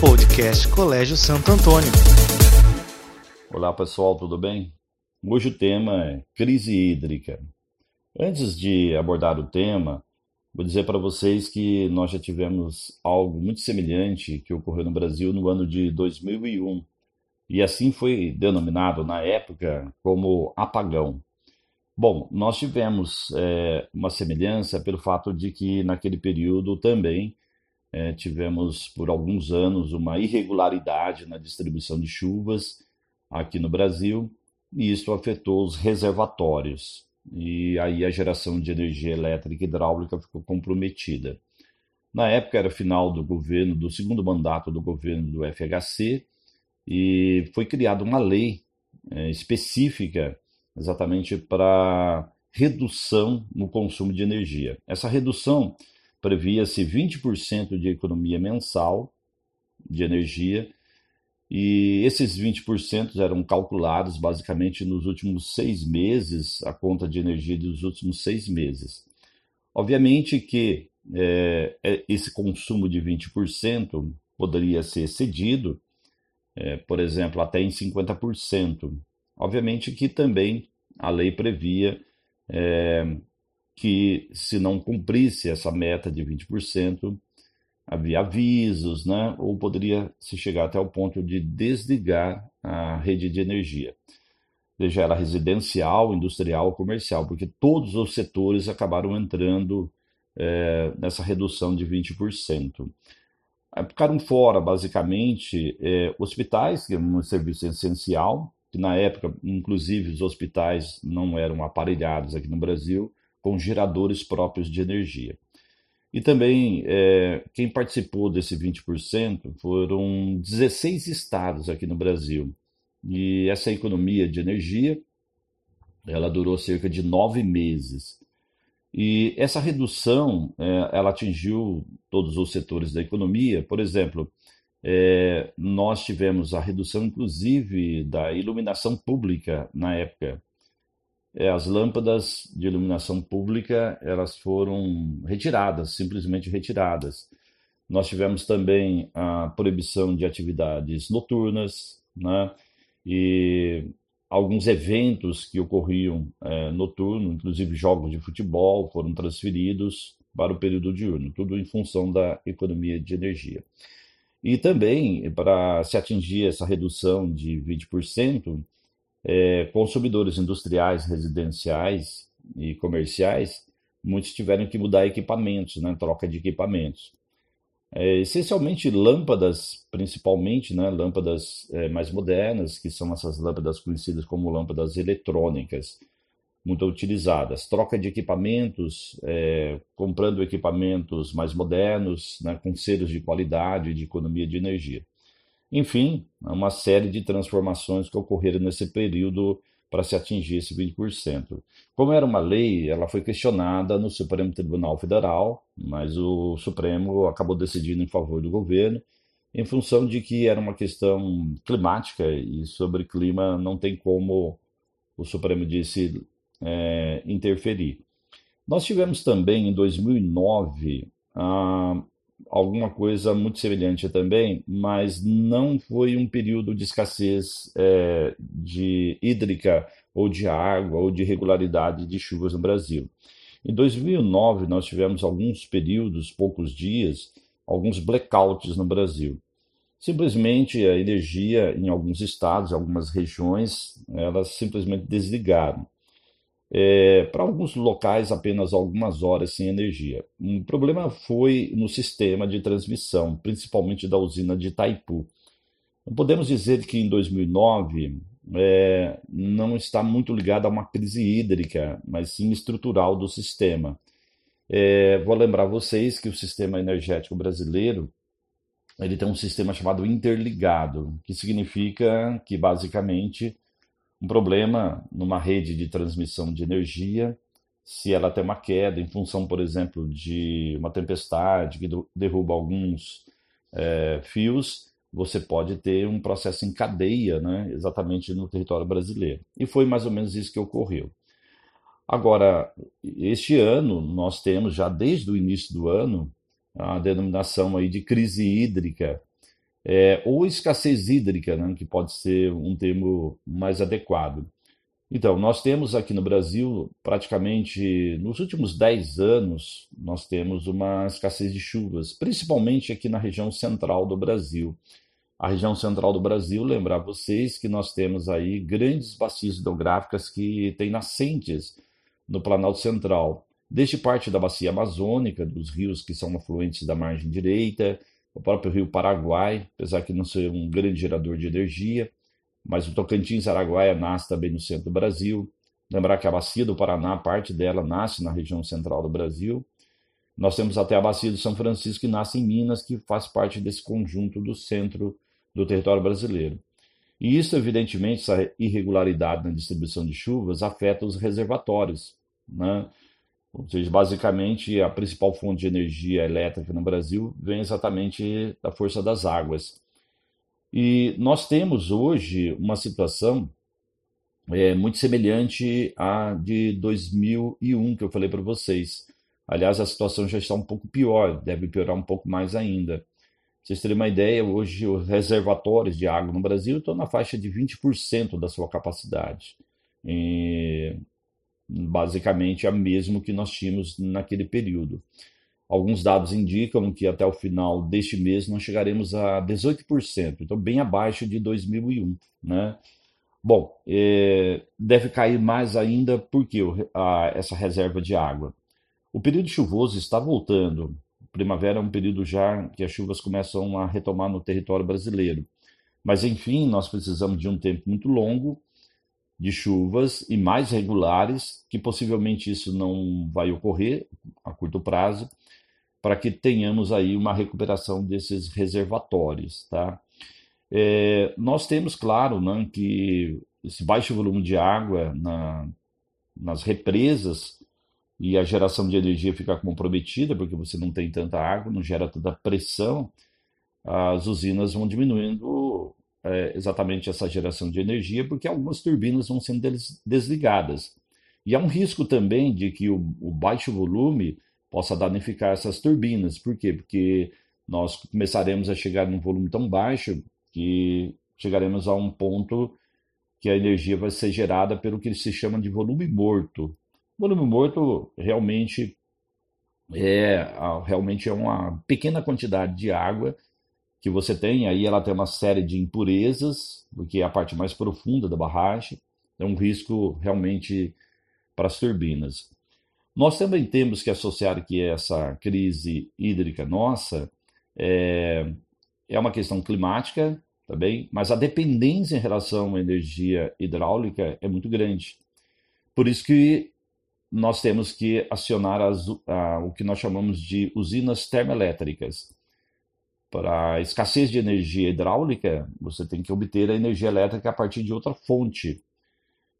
Podcast Colégio Santo Antônio. Olá pessoal, tudo bem? Hoje o tema é crise hídrica. Antes de abordar o tema, vou dizer para vocês que nós já tivemos algo muito semelhante que ocorreu no Brasil no ano de 2001. E assim foi denominado na época como apagão. Bom, nós tivemos é, uma semelhança pelo fato de que naquele período também é, tivemos por alguns anos uma irregularidade na distribuição de chuvas aqui no Brasil e isso afetou os reservatórios e aí a geração de energia elétrica e hidráulica ficou comprometida. Na época era final do governo, do segundo mandato do governo do FHC e foi criada uma lei é, específica exatamente para redução no consumo de energia. Essa redução previa-se 20% de economia mensal de energia e esses 20% eram calculados basicamente nos últimos seis meses, a conta de energia dos últimos seis meses. Obviamente que é, é esse consumo de 20% poderia ser cedido, é, por exemplo, até em 50%. Obviamente que também a lei previa é, que, se não cumprisse essa meta de 20%, havia avisos, né? ou poderia se chegar até o ponto de desligar a rede de energia, seja ela residencial, industrial ou comercial, porque todos os setores acabaram entrando é, nessa redução de 20%. Ficaram fora, basicamente, é, hospitais, que é um serviço essencial, que na época, inclusive, os hospitais não eram aparelhados aqui no Brasil com geradores próprios de energia. E também, é, quem participou desse 20% foram 16 estados aqui no Brasil. E essa economia de energia, ela durou cerca de nove meses. E essa redução, é, ela atingiu todos os setores da economia. Por exemplo, é, nós tivemos a redução, inclusive, da iluminação pública na época. É, as lâmpadas de iluminação pública elas foram retiradas, simplesmente retiradas. Nós tivemos também a proibição de atividades noturnas, né? E alguns eventos que ocorriam é, noturno, inclusive jogos de futebol, foram transferidos para o período diurno, tudo em função da economia de energia. E também, para se atingir essa redução de 20%, é, consumidores industriais, residenciais e comerciais, muitos tiveram que mudar equipamentos, né, troca de equipamentos. É, essencialmente lâmpadas, principalmente, né, lâmpadas é, mais modernas, que são essas lâmpadas conhecidas como lâmpadas eletrônicas, muito utilizadas. Troca de equipamentos, é, comprando equipamentos mais modernos, né, com selos de qualidade, de economia de energia. Enfim, uma série de transformações que ocorreram nesse período para se atingir esse 20%. Como era uma lei, ela foi questionada no Supremo Tribunal Federal, mas o Supremo acabou decidindo em favor do governo, em função de que era uma questão climática e sobre clima não tem como, o Supremo disse, é, interferir. Nós tivemos também em 2009 ah, alguma coisa muito semelhante também, mas não foi um período de escassez é, de hídrica ou de água ou de regularidade de chuvas no Brasil. Em 2009 nós tivemos alguns períodos, poucos dias, alguns blackouts no Brasil. Simplesmente a energia em alguns estados, algumas regiões, elas simplesmente desligaram. É, para alguns locais, apenas algumas horas sem energia. O problema foi no sistema de transmissão, principalmente da usina de Itaipu. Podemos dizer que em 2009 é, não está muito ligado a uma crise hídrica, mas sim estrutural do sistema. É, vou lembrar vocês que o sistema energético brasileiro ele tem um sistema chamado interligado, que significa que basicamente um problema numa rede de transmissão de energia, se ela tem uma queda em função, por exemplo, de uma tempestade que derruba alguns é, fios, você pode ter um processo em cadeia, né, exatamente no território brasileiro. E foi mais ou menos isso que ocorreu. Agora, este ano, nós temos já desde o início do ano a denominação aí de crise hídrica é, ou escassez hídrica, né, que pode ser um termo mais adequado. Então, nós temos aqui no Brasil, praticamente nos últimos 10 anos, nós temos uma escassez de chuvas, principalmente aqui na região central do Brasil. A região central do Brasil, lembrar vocês que nós temos aí grandes bacias hidrográficas que têm nascentes no Planalto Central, desde parte da bacia amazônica, dos rios que são afluentes da margem direita, o próprio rio Paraguai, apesar de não ser um grande gerador de energia, mas o Tocantins Araguaia nasce também no centro do Brasil. Lembrar que a bacia do Paraná, parte dela nasce na região central do Brasil. Nós temos até a bacia do São Francisco, que nasce em Minas, que faz parte desse conjunto do centro do território brasileiro. E isso, evidentemente, essa irregularidade na distribuição de chuvas afeta os reservatórios. Né? Ou seja, basicamente, a principal fonte de energia elétrica no Brasil vem exatamente da força das águas. E nós temos hoje uma situação é, muito semelhante à de 2001, que eu falei para vocês. Aliás, a situação já está um pouco pior, deve piorar um pouco mais ainda. Pra vocês terem uma ideia, hoje os reservatórios de água no Brasil estão na faixa de 20% da sua capacidade. E, basicamente, a mesmo que nós tínhamos naquele período. Alguns dados indicam que até o final deste mês nós chegaremos a 18%, então bem abaixo de 2001, né? Bom, é, deve cair mais ainda porque a, essa reserva de água. O período chuvoso está voltando. Primavera é um período já que as chuvas começam a retomar no território brasileiro. Mas enfim, nós precisamos de um tempo muito longo de chuvas e mais regulares, que possivelmente isso não vai ocorrer a curto prazo, para que tenhamos aí uma recuperação desses reservatórios, tá? É, nós temos, claro, né, que esse baixo volume de água na, nas represas e a geração de energia fica comprometida, porque você não tem tanta água, não gera tanta pressão, as usinas vão diminuindo é, exatamente essa geração de energia, porque algumas turbinas vão sendo desligadas. E há um risco também de que o, o baixo volume possa danificar essas turbinas. Por quê? Porque nós começaremos a chegar num volume tão baixo que chegaremos a um ponto que a energia vai ser gerada pelo que se chama de volume morto. volume morto realmente é realmente é uma pequena quantidade de água que você tem, aí ela tem uma série de impurezas, porque é a parte mais profunda da barragem, é um risco realmente para as turbinas. Nós também temos que associar que essa crise hídrica nossa é, é uma questão climática também, mas a dependência em relação à energia hidráulica é muito grande. Por isso que nós temos que acionar as, a, o que nós chamamos de usinas termoelétricas. Para a escassez de energia hidráulica, você tem que obter a energia elétrica a partir de outra fonte.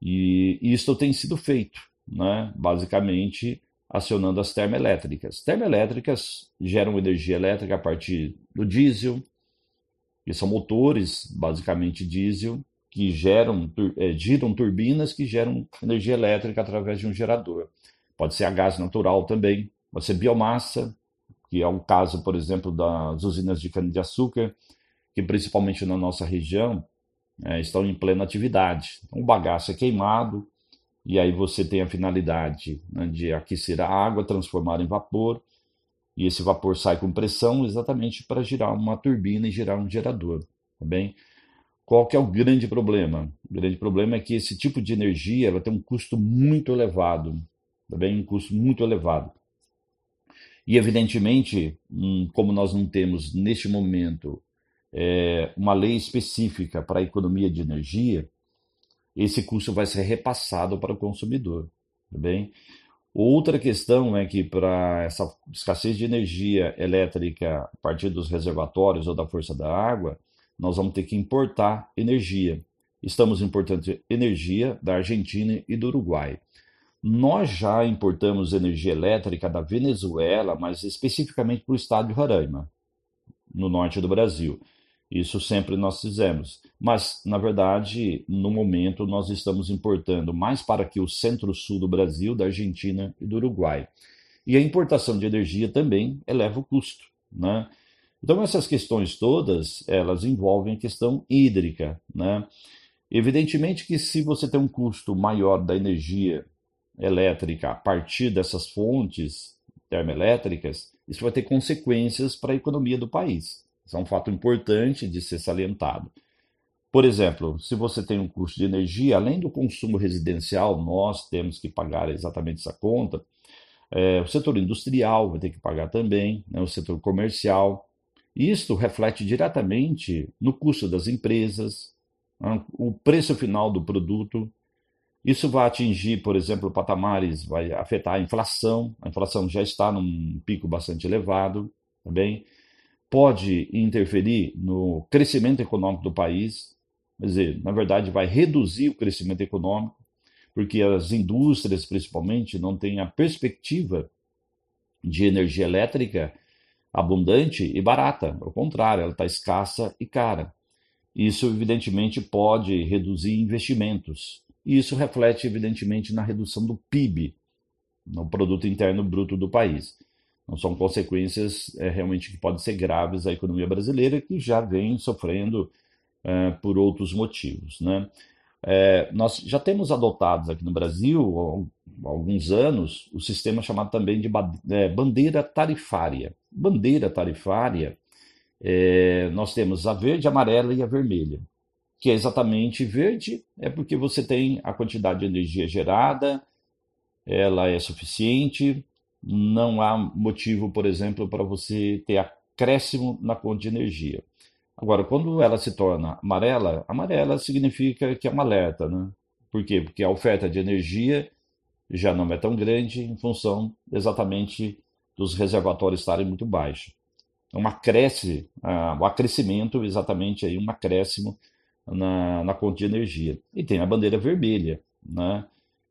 E isso tem sido feito né, basicamente acionando as termoelétricas. Termoelétricas geram energia elétrica a partir do diesel, que são motores, basicamente diesel, que geram, é, giram turbinas que geram energia elétrica através de um gerador. Pode ser a gás natural também, pode ser biomassa, que é o caso, por exemplo, das usinas de cana-de-açúcar, que principalmente na nossa região é, estão em plena atividade. Então, o bagaço é queimado, e aí você tem a finalidade né, de aquecer a água, transformar em vapor, e esse vapor sai com pressão exatamente para girar uma turbina e gerar um gerador, tá bem? Qual que é o grande problema? O grande problema é que esse tipo de energia ela tem um custo muito elevado, tá bem? Um custo muito elevado. E evidentemente, como nós não temos neste momento é, uma lei específica para a economia de energia, esse custo vai ser repassado para o consumidor. Tá bem? Outra questão é que para essa escassez de energia elétrica a partir dos reservatórios ou da força da água, nós vamos ter que importar energia. Estamos importando energia da Argentina e do Uruguai. Nós já importamos energia elétrica da Venezuela, mas especificamente para o estado de Roraima, no norte do Brasil. Isso sempre nós fizemos. Mas, na verdade, no momento, nós estamos importando mais para aqui o centro-sul do Brasil, da Argentina e do Uruguai. E a importação de energia também eleva o custo. Né? Então essas questões todas, elas envolvem a questão hídrica, né? Evidentemente que se você tem um custo maior da energia elétrica a partir dessas fontes termoelétricas, isso vai ter consequências para a economia do país. Isso é um fato importante de ser salientado. Por exemplo, se você tem um custo de energia, além do consumo residencial, nós temos que pagar exatamente essa conta, é, o setor industrial vai ter que pagar também, né, o setor comercial. Isto reflete diretamente no custo das empresas, né, o preço final do produto. Isso vai atingir, por exemplo, patamares, vai afetar a inflação. A inflação já está num pico bastante elevado, também. Tá Pode interferir no crescimento econômico do país, quer dizer, na verdade, vai reduzir o crescimento econômico, porque as indústrias, principalmente, não têm a perspectiva de energia elétrica abundante e barata. Ao contrário, ela está escassa e cara. Isso, evidentemente, pode reduzir investimentos. E isso reflete, evidentemente, na redução do PIB, no Produto Interno Bruto do país. Não são consequências é, realmente que podem ser graves à economia brasileira, que já vem sofrendo é, por outros motivos. Né? É, nós já temos adotados aqui no Brasil, há alguns anos, o sistema chamado também de bandeira tarifária. Bandeira tarifária, nós temos a verde, a amarela e a vermelha. Que é exatamente verde, é porque você tem a quantidade de energia gerada, ela é suficiente, não há motivo, por exemplo, para você ter acréscimo na conta de energia. Agora, quando ela se torna amarela, amarela significa que é um alerta, né? Por quê? Porque a oferta de energia já não é tão grande em função exatamente dos reservatórios estarem muito baixos. Então, acresce, uh, o acrescimento, exatamente aí, um acréscimo na, na conta de energia. E tem a bandeira vermelha, né?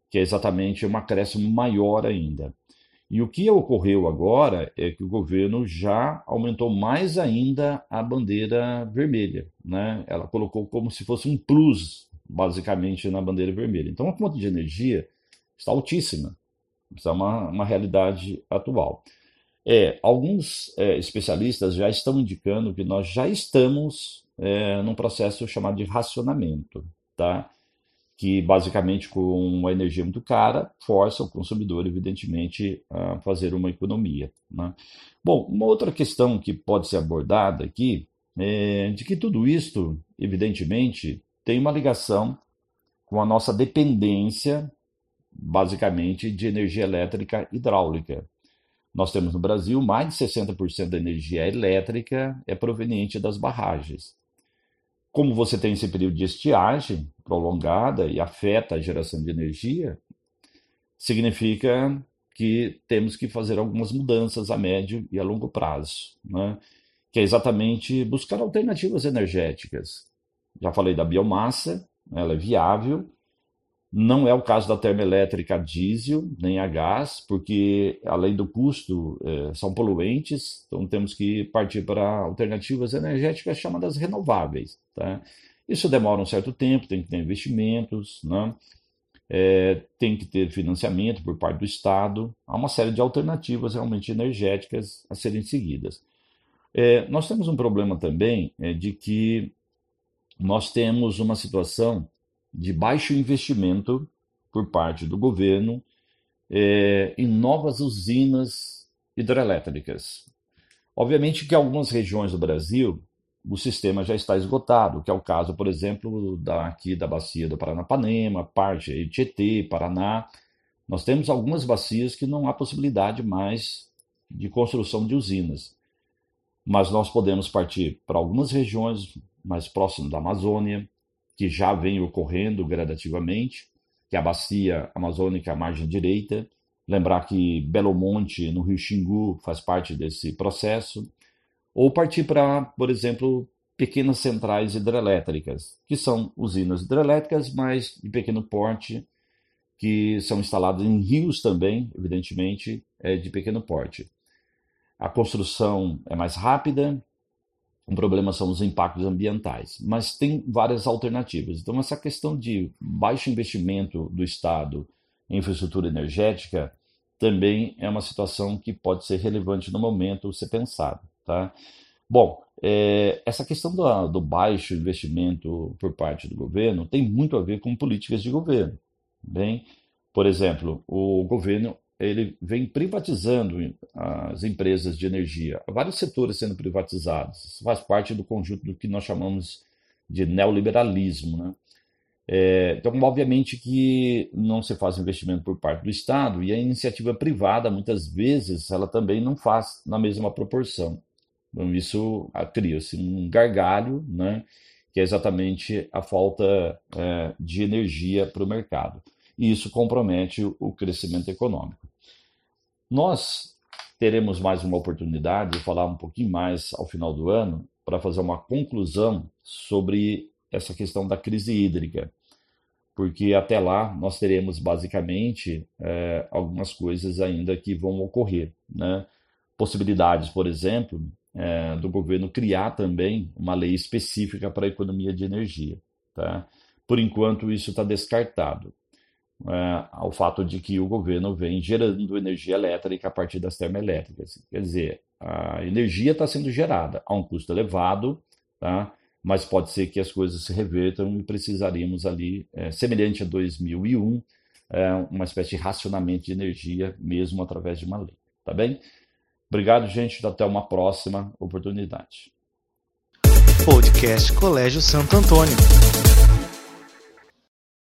que é exatamente um acréscimo maior ainda. E o que ocorreu agora é que o governo já aumentou mais ainda a bandeira vermelha. Né? Ela colocou como se fosse um plus, basicamente, na bandeira vermelha. Então a conta de energia está altíssima. Isso é uma, uma realidade atual. É, alguns é, especialistas já estão indicando que nós já estamos é, num processo chamado de racionamento. Tá? que basicamente com uma energia muito cara força o consumidor, evidentemente, a fazer uma economia. Né? Bom, uma outra questão que pode ser abordada aqui é de que tudo isto, evidentemente, tem uma ligação com a nossa dependência, basicamente, de energia elétrica hidráulica. Nós temos no Brasil mais de 60% da energia elétrica é proveniente das barragens. Como você tem esse período de estiagem prolongada e afeta a geração de energia, significa que temos que fazer algumas mudanças a médio e a longo prazo, né? que é exatamente buscar alternativas energéticas. Já falei da biomassa, ela é viável, não é o caso da termoelétrica a diesel nem a gás, porque além do custo é, são poluentes, então temos que partir para alternativas energéticas chamadas renováveis. Tá? Isso demora um certo tempo, tem que ter investimentos, né? É, tem que ter financiamento por parte do Estado. Há uma série de alternativas realmente energéticas a serem seguidas. É, nós temos um problema também é, de que nós temos uma situação de baixo investimento por parte do governo é, em novas usinas hidrelétricas. Obviamente que algumas regiões do Brasil o sistema já está esgotado, que é o caso, por exemplo, daqui da bacia do Paranapanema, parte de Tietê, Paraná. Nós temos algumas bacias que não há possibilidade mais de construção de usinas. Mas nós podemos partir para algumas regiões mais próximas da Amazônia, que já vem ocorrendo gradativamente, que é a bacia amazônica à margem direita. Lembrar que Belo Monte, no Rio Xingu, faz parte desse processo. Ou partir para, por exemplo, pequenas centrais hidrelétricas, que são usinas hidrelétricas, mas de pequeno porte, que são instaladas em rios também, evidentemente, é de pequeno porte. A construção é mais rápida, o problema são os impactos ambientais, mas tem várias alternativas. Então, essa questão de baixo investimento do Estado em infraestrutura energética também é uma situação que pode ser relevante no momento ser pensado. Tá? Bom, é, essa questão do, do baixo investimento por parte do governo tem muito a ver com políticas de governo. Bem, por exemplo, o governo ele vem privatizando as empresas de energia, vários setores sendo privatizados. Isso faz parte do conjunto do que nós chamamos de neoliberalismo, né? É, então, obviamente que não se faz investimento por parte do Estado e a iniciativa privada, muitas vezes, ela também não faz na mesma proporção. Então, isso cria-se um gargalho, né, que é exatamente a falta é, de energia para o mercado. E isso compromete o crescimento econômico. Nós teremos mais uma oportunidade de falar um pouquinho mais ao final do ano para fazer uma conclusão sobre essa questão da crise hídrica, porque até lá nós teremos basicamente é, algumas coisas ainda que vão ocorrer, né? Possibilidades, por exemplo, é, do governo criar também uma lei específica para a economia de energia, tá? Por enquanto isso está descartado. É, ao fato de que o governo vem gerando energia elétrica a partir das termoelétricas. Quer dizer, a energia está sendo gerada a um custo elevado, tá? mas pode ser que as coisas se revertam e precisaríamos ali, é, semelhante a 2001, é, uma espécie de racionamento de energia, mesmo através de uma lei. Tá bem? Obrigado, gente. Até uma próxima oportunidade. Podcast Colégio Santo Antônio.